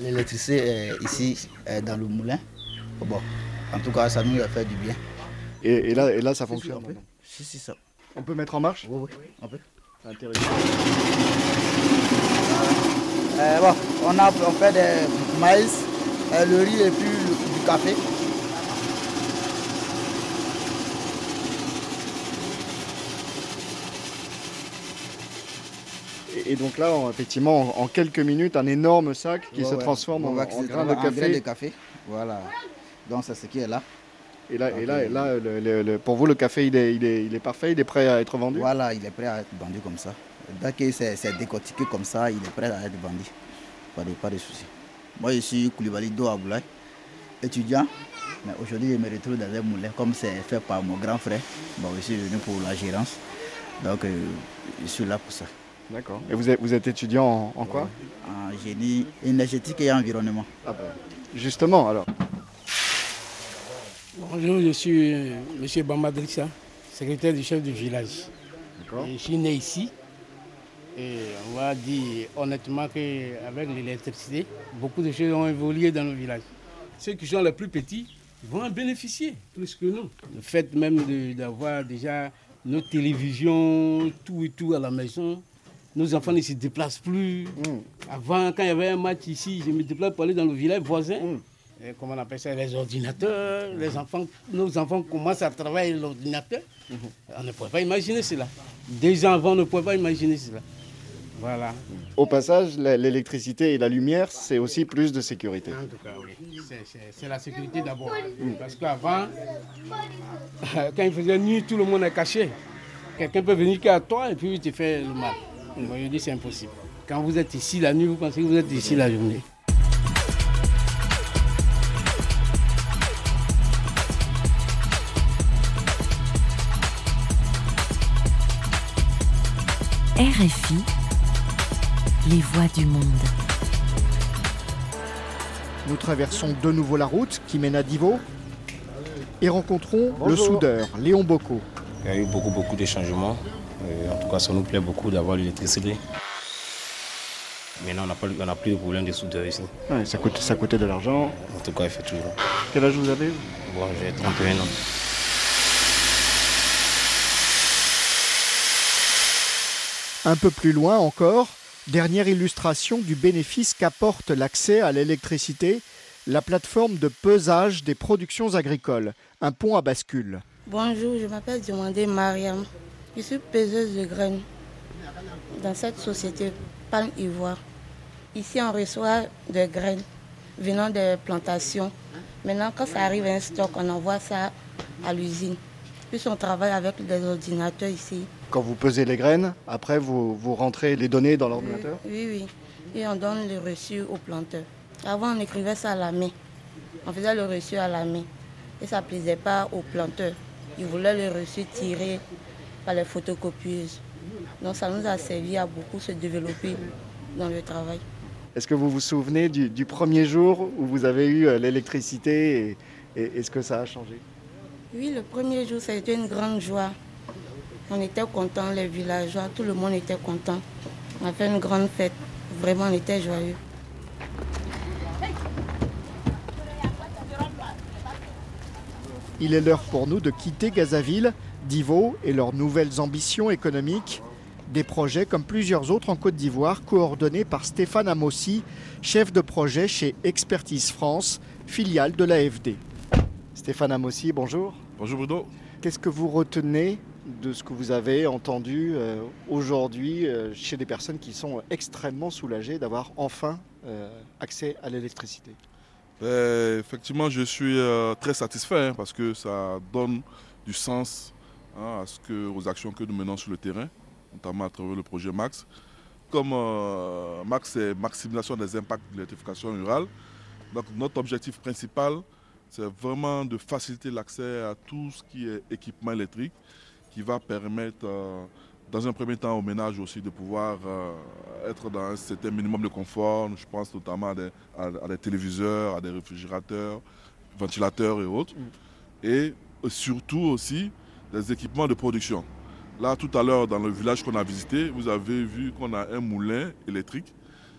L'électricité est ici est dans le moulin. Bon, en tout cas, ça nous a fait du bien. Et, et là, et là, ça fonctionne. Si, si, ça. On peut mettre en marche? Oui, oui, on peut. Intéressant. Euh, bon, on, a, on fait des maïs, euh, le riz et puis du café. Et, donc là, on- effectivement, en, en quelques minutes, un énorme sac qui Ouais, se ouais. transforme en, en c'est grains de café. de café. Voilà. Donc c'est ce qui est là. Et là, et là, euh, et là le- le- le- pour vous, le café, il est, il, est, il est parfait, il est prêt à être vendu? Voilà, il est prêt à être vendu comme ça. Dès que c'est décortiqué comme ça, il est prêt à être vendu. Pas de, pas de souci. Moi, je suis Koulibaly Do Aboulaye, étudiant. Mais aujourd'hui, je me retrouve dans un moulin comme c'est fait par mon grand frère. Bon, je suis venu pour la gérance. Donc, euh, je suis là pour ça. D'accord. Et vous êtes, vous êtes étudiant en, en quoi? En génie énergétique et environnement. Ah bah, Justement, alors. Bonjour, je suis euh, M. Bamadrissa, secrétaire du chef du village. Et Je suis né ici. Et on va dire honnêtement qu'avec l'électricité, beaucoup de choses ont évolué dans nos villages. Ceux qui sont les plus petits vont en bénéficier plus que nous. Le fait même d'avoir déjà nos télévisions, tout et tout à la maison, nos enfants ne se déplacent plus. Avant, quand il y avait un match ici, je me déplace pour aller dans le village voisin. Et comment on appelle ça, les ordinateurs, les enfants, nos enfants commencent à travailler l'ordinateur. On ne pouvait pas imaginer cela. Des on ne pouvait pas imaginer cela. Voilà. Au passage, l'électricité et la lumière, c'est aussi plus de sécurité. En tout cas, oui. C'est la sécurité d'abord. Parce qu'avant, quand il faisait nuit, tout le monde est caché. Quelqu'un peut venir qu'à toi et puis il te fait le mal. Moi, je dis c'est impossible. Quand vous êtes ici la nuit, vous pensez que vous êtes ici la journée. RFI, les voix du monde. Nous traversons de nouveau la route qui mène à Divo et rencontrons le soudeur Léon Bocco. Il y a eu beaucoup, beaucoup de changements. Euh, en tout cas, ça nous plaît beaucoup d'avoir l'électricité. Maintenant, on n'a pas- on n'a plus de problème de soudeur ici. Ouais, ça, coûte, ça coûtait de l'argent. En tout cas, effectivement. Quel âge vous avez Bon, j'ai 31 ans. Un peu plus loin encore, dernière illustration du bénéfice qu'apporte l'accès à l'électricité, la plateforme de pesage des productions agricoles, un pont à bascule. Bonjour, je m'appelle Diomandé Mariam. Je suis peseuse de graines dans cette société Palme Ivoire. Ici, on reçoit des graines venant des plantations. Maintenant, quand ça arrive à un stock, on envoie ça à l'usine. Puis on travaille avec des ordinateurs ici. Quand vous pesez les graines, après vous, vous rentrez les données dans l'ordinateur Oui, oui. Et on donne le reçu au planteur. Avant, on écrivait ça à la main. On faisait le reçu à la main. Et ça ne plaisait pas au planteur. Il voulait le reçu tiré par les photocopieuses. Donc ça nous a servi à beaucoup se développer dans le travail. Est-ce que vous vous souvenez du, du premier jour où vous avez eu euh, l'électricité et, et- et ce que ça a changé? Oui, le premier jour, ça a été une grande joie. On était contents, les villageois, tout le monde était content. On a fait une grande fête. Vraiment, on était joyeux. Il est l'heure pour nous de quitter Gazaville, Divo et leurs nouvelles ambitions économiques. Des projets comme plusieurs autres en Côte d'Ivoire, coordonnés par Stéphane Amossi, chef de projet chez Expertise France, filiale de l'AFD. Stéphane Amossi, bonjour. Bonjour Bruno. Qu'est-ce que vous retenez de ce que vous avez entendu euh, aujourd'hui euh, chez des personnes qui sont extrêmement soulagées d'avoir enfin euh, accès à l'électricité effectivement, je suis très satisfait hein, parce que ça donne du sens hein, à ce que, aux actions que nous menons sur le terrain, notamment à travers le projet Max. Comme Max, c'est maximisation des impacts de l'électrification rurale. Donc notre objectif principal, c'est vraiment de faciliter l'accès à tout ce qui est équipement électrique qui va permettre, dans un premier temps, aux ménages aussi de pouvoir être dans un certain minimum de confort. Je pense notamment à des, à des téléviseurs, à des réfrigérateurs, ventilateurs et autres. Mm. Et surtout aussi des équipements de production. Là, tout à l'heure, dans le village qu'on a visité, vous avez vu qu'on a un moulin électrique.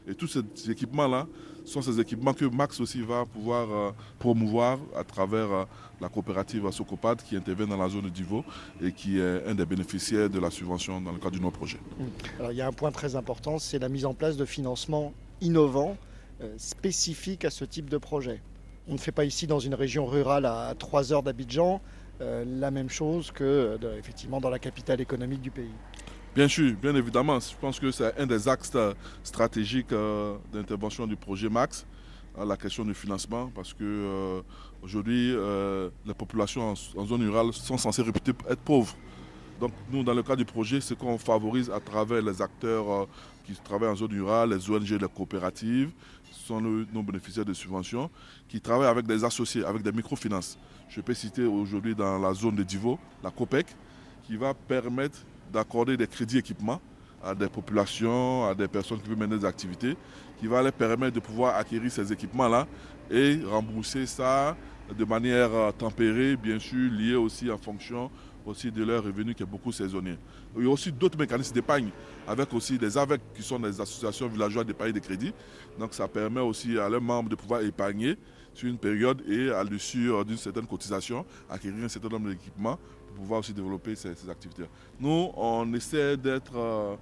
Et tous ces équipements-là sont ces équipements que Max aussi va pouvoir euh, promouvoir à travers euh, la coopérative Socopad qui intervient dans la zone Divo et qui est un des bénéficiaires de la subvention dans le cadre du nouveau projet. Mm. Alors, il y a un point très important, c'est la mise en place de financements innovants, euh, spécifiques à ce type de projet. On ne fait pas ici dans une région rurale à 3 heures d'Abidjan la même chose que effectivement dans la capitale économique du pays. Bien sûr, bien évidemment. Je pense que c'est un des axes stratégiques d'intervention du projet MAX la question du financement parce que euh, aujourd'hui euh, les populations en, zone rurale sont censées réputées être pauvres. Donc nous dans le cadre du projet, ce qu'on favorise à travers les acteurs euh, qui travaillent en zone rurale, les ONG, les coopératives, sont nos bénéficiaires de subventions, qui travaillent avec des associés, avec des microfinances. Je peux citer aujourd'hui dans la zone de Divo, la COPEC, qui va permettre d'accorder des crédits équipements à des populations, à des personnes qui veulent mener des activités, qui va leur permettre de pouvoir acquérir ces équipements-là et rembourser ça de manière euh, tempérée, bien sûr, liée aussi en fonction aussi de leurs revenus qui est beaucoup saisonnier. Il y a aussi d'autres mécanismes d'épargne, avec aussi des AVEC qui sont des associations villageoises d'épargne de crédit. Donc ça permet aussi à leurs membres de pouvoir épargner sur une période et à l'issue d'une certaine cotisation, acquérir un certain nombre d'équipements pour pouvoir aussi développer ces, activités. Nous, on essaie d'être euh,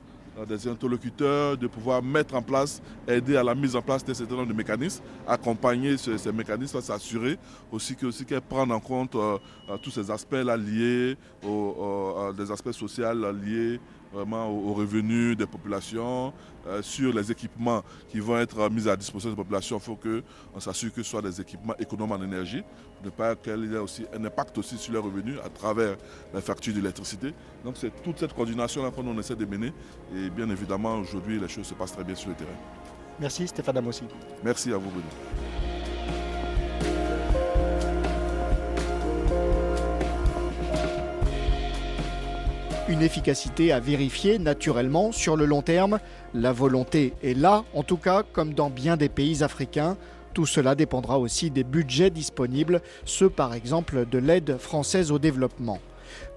des interlocuteurs, de pouvoir mettre en place, aider à la mise en place d'un certain nombre de mécanismes, accompagner ces, mécanismes, s'assurer aussi qu'elles aussi prennent en compte euh, euh, tous ces aspects-là liés, aux, des aspects sociaux liés vraiment aux, revenus des populations, euh, sur les équipements qui vont être mis à disposition des populations. Il faut qu'on s'assure que ce soit des équipements économes en énergie, pour ne pas qu'il y ait aussi un impact aussi sur les revenus à travers la facture d'électricité. Donc c'est toute cette coordination-là qu'on essaie de mener. Et bien évidemment, aujourd'hui, les choses se passent très bien sur le terrain. Merci Stéphane Amossi. Merci à vous, Bruno. Une efficacité à vérifier naturellement sur le long terme. La volonté est là, en tout cas, comme dans bien des pays africains. Tout cela dépendra aussi des budgets disponibles, ceux par exemple de l'aide française au développement.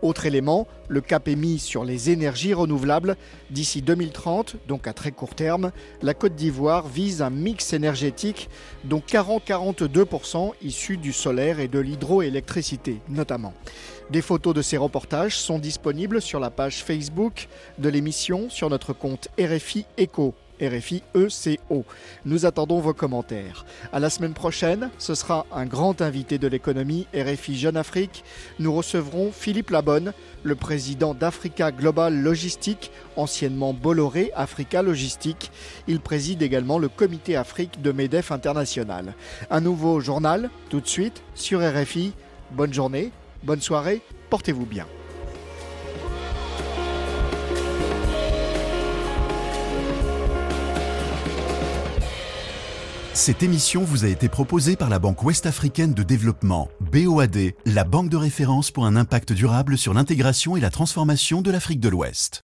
Autre élément, le cap est mis sur les énergies renouvelables. D'ici 2030, donc à très court terme, la Côte d'Ivoire vise un mix énergétique dont 40-42% issus du solaire et de l'hydroélectricité notamment. Des photos de ces reportages sont disponibles sur la page Facebook de l'émission sur notre compte RFI Echo. RFI ECO. Nous attendons vos commentaires. À la semaine prochaine, ce sera un grand invité de l'économie RFI Jeune Afrique. Nous recevrons Philippe Labonne, le président d'Africa Global Logistique, anciennement Bolloré Africa Logistique. Il préside également le comité Afrique de MEDEF International. Un nouveau journal, tout de suite, sur RFI. Bonne journée, bonne soirée, portez-vous bien. Cette émission vous a été proposée par la Banque Ouest-Africaine de Développement, BOAD, la banque de référence pour un impact durable sur l'intégration et la transformation de l'Afrique de l'Ouest.